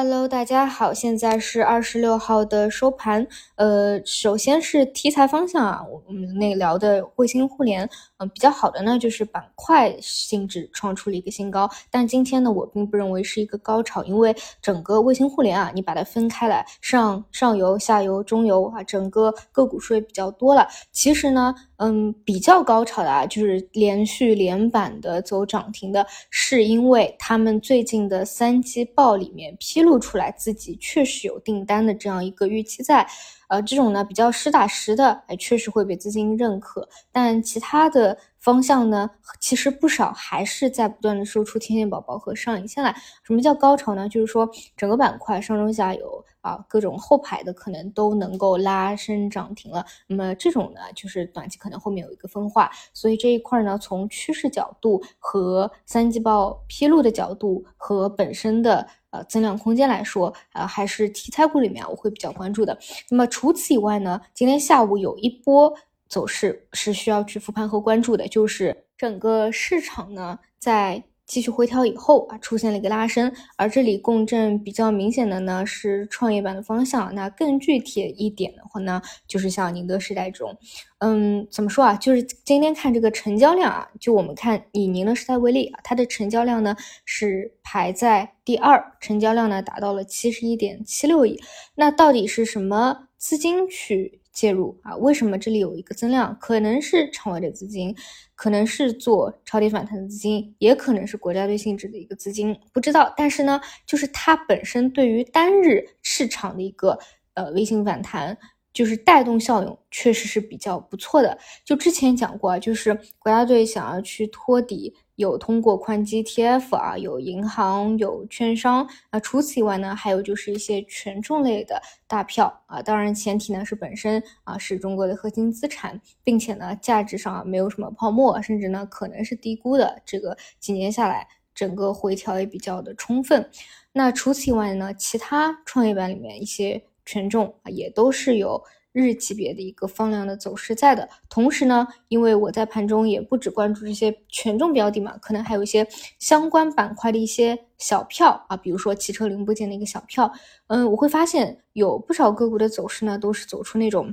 Hello，大家好，现在是二十六号的收盘。呃，首先是题材方向啊，我们那聊的卫星互联，嗯，比较好的呢就是板块性质创出了一个新高。但今天呢，我并不认为是一个高潮，因为整个卫星互联啊，你把它分开来，上上游、下游、中游啊，整个个股数也比较多了。其实呢，嗯，比较高潮的啊，就是连续连板的走涨停的，是因为他们最近的三季报里面披露。出来自己确实有订单的这样一个预期在，呃，这种呢比较实打实的，哎，确实会被资金认可。但其他的方向呢，其实不少还是在不断的收出天线宝宝和上影线来。什么叫高潮呢？就是说整个板块上中下游啊，各种后排的可能都能够拉升涨停了。那么这种呢，就是短期可能后面有一个分化。所以这一块呢，从趋势角度和三季报披露的角度和本身的。呃，增量空间来说，呃，还是题材股里面我会比较关注的。那么除此以外呢，今天下午有一波走势是需要去复盘和关注的，就是整个市场呢在。继续回调以后啊，出现了一个拉升，而这里共振比较明显的呢是创业板的方向。那更具体一点的话呢，就是像宁德时代这种，嗯，怎么说啊？就是今天看这个成交量啊，就我们看以宁德时代为例啊，它的成交量呢是排在第二，成交量呢达到了七十一点七六亿。那到底是什么资金去？介入啊？为什么这里有一个增量？可能是场外的资金，可能是做超跌反弹的资金，也可能是国家队性质的一个资金，不知道。但是呢，就是它本身对于单日市场的一个呃微型反弹，就是带动效用，确实是比较不错的。就之前讲过啊，就是国家队想要去托底。有通过宽基 TF 啊，有银行，有券商啊。除此以外呢，还有就是一些权重类的大票啊。当然，前提呢是本身啊是中国的核心资产，并且呢价值上没有什么泡沫，甚至呢可能是低估的。这个几年下来，整个回调也比较的充分。那除此以外呢，其他创业板里面一些权重啊，也都是有。日级别的一个放量的走势在的同时呢，因为我在盘中也不只关注这些权重标的嘛，可能还有一些相关板块的一些小票啊，比如说汽车零部件的一个小票，嗯，我会发现有不少个股的走势呢，都是走出那种。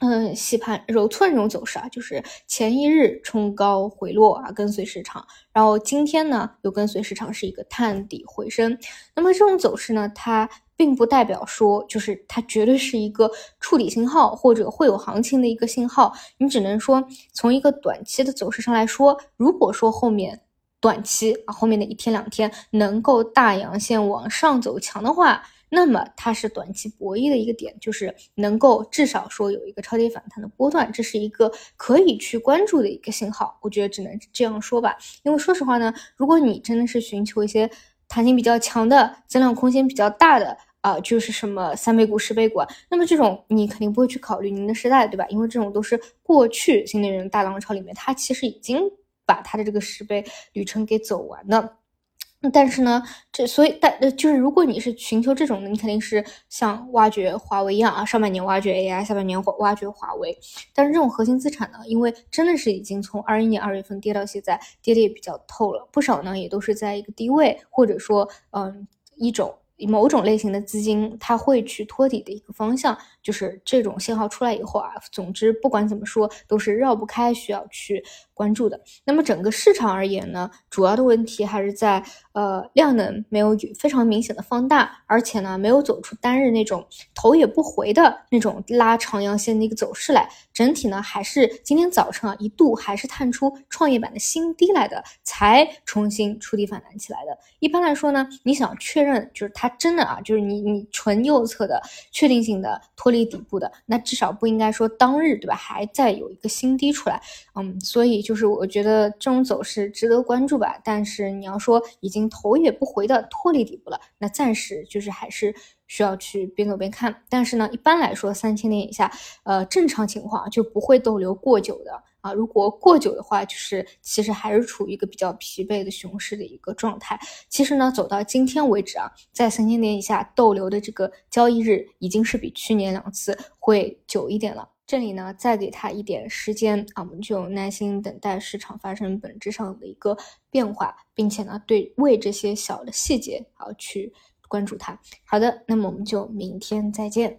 嗯，洗盘揉搓那种走势啊，就是前一日冲高回落啊，跟随市场，然后今天呢又跟随市场是一个探底回升。那么这种走势呢，它并不代表说就是它绝对是一个触底信号或者会有行情的一个信号。你只能说从一个短期的走势上来说，如果说后面短期啊后面的一天两天能够大阳线往上走强的话。那么它是短期博弈的一个点，就是能够至少说有一个超跌反弹的波段，这是一个可以去关注的一个信号。我觉得只能这样说吧，因为说实话呢，如果你真的是寻求一些弹性比较强的、增量空间比较大的啊，就是什么三倍股、十倍股，那么这种你肯定不会去考虑宁德时代，对吧？因为这种都是过去新能源大浪潮里面，它其实已经把它的这个十倍旅程给走完了。但是呢，这所以但就是如果你是寻求这种的，你肯定是像挖掘华为一样啊，上半年挖掘 AI，下半年挖挖掘华为。但是这种核心资产呢，因为真的是已经从二一年二月份跌到现在，跌的也比较透了，不少呢也都是在一个低位，或者说嗯一种某种类型的资金，它会去托底的一个方向，就是这种信号出来以后啊，总之不管怎么说，都是绕不开需要去。关注的，那么整个市场而言呢，主要的问题还是在呃量能没有非常明显的放大，而且呢没有走出单日那种头也不回的那种拉长阳线的一个走势来，整体呢还是今天早上啊一度还是探出创业板的新低来的，才重新触底反弹起来的。一般来说呢，你想确认就是它真的啊，就是你你纯右侧的确定性的脱离底部的，那至少不应该说当日对吧，还在有一个新低出来，嗯，所以。就是我觉得这种走势值得关注吧，但是你要说已经头也不回的脱离底部了，那暂时就是还是需要去边走边看。但是呢，一般来说三千点以下，呃，正常情况就不会逗留过久的啊。如果过久的话，就是其实还是处于一个比较疲惫的熊市的一个状态。其实呢，走到今天为止啊，在三千点以下逗留的这个交易日，已经是比去年两次会久一点了。这里呢，再给他一点时间啊，我们就耐心等待市场发生本质上的一个变化，并且呢，对为这些小的细节啊去关注他。好的，那么我们就明天再见。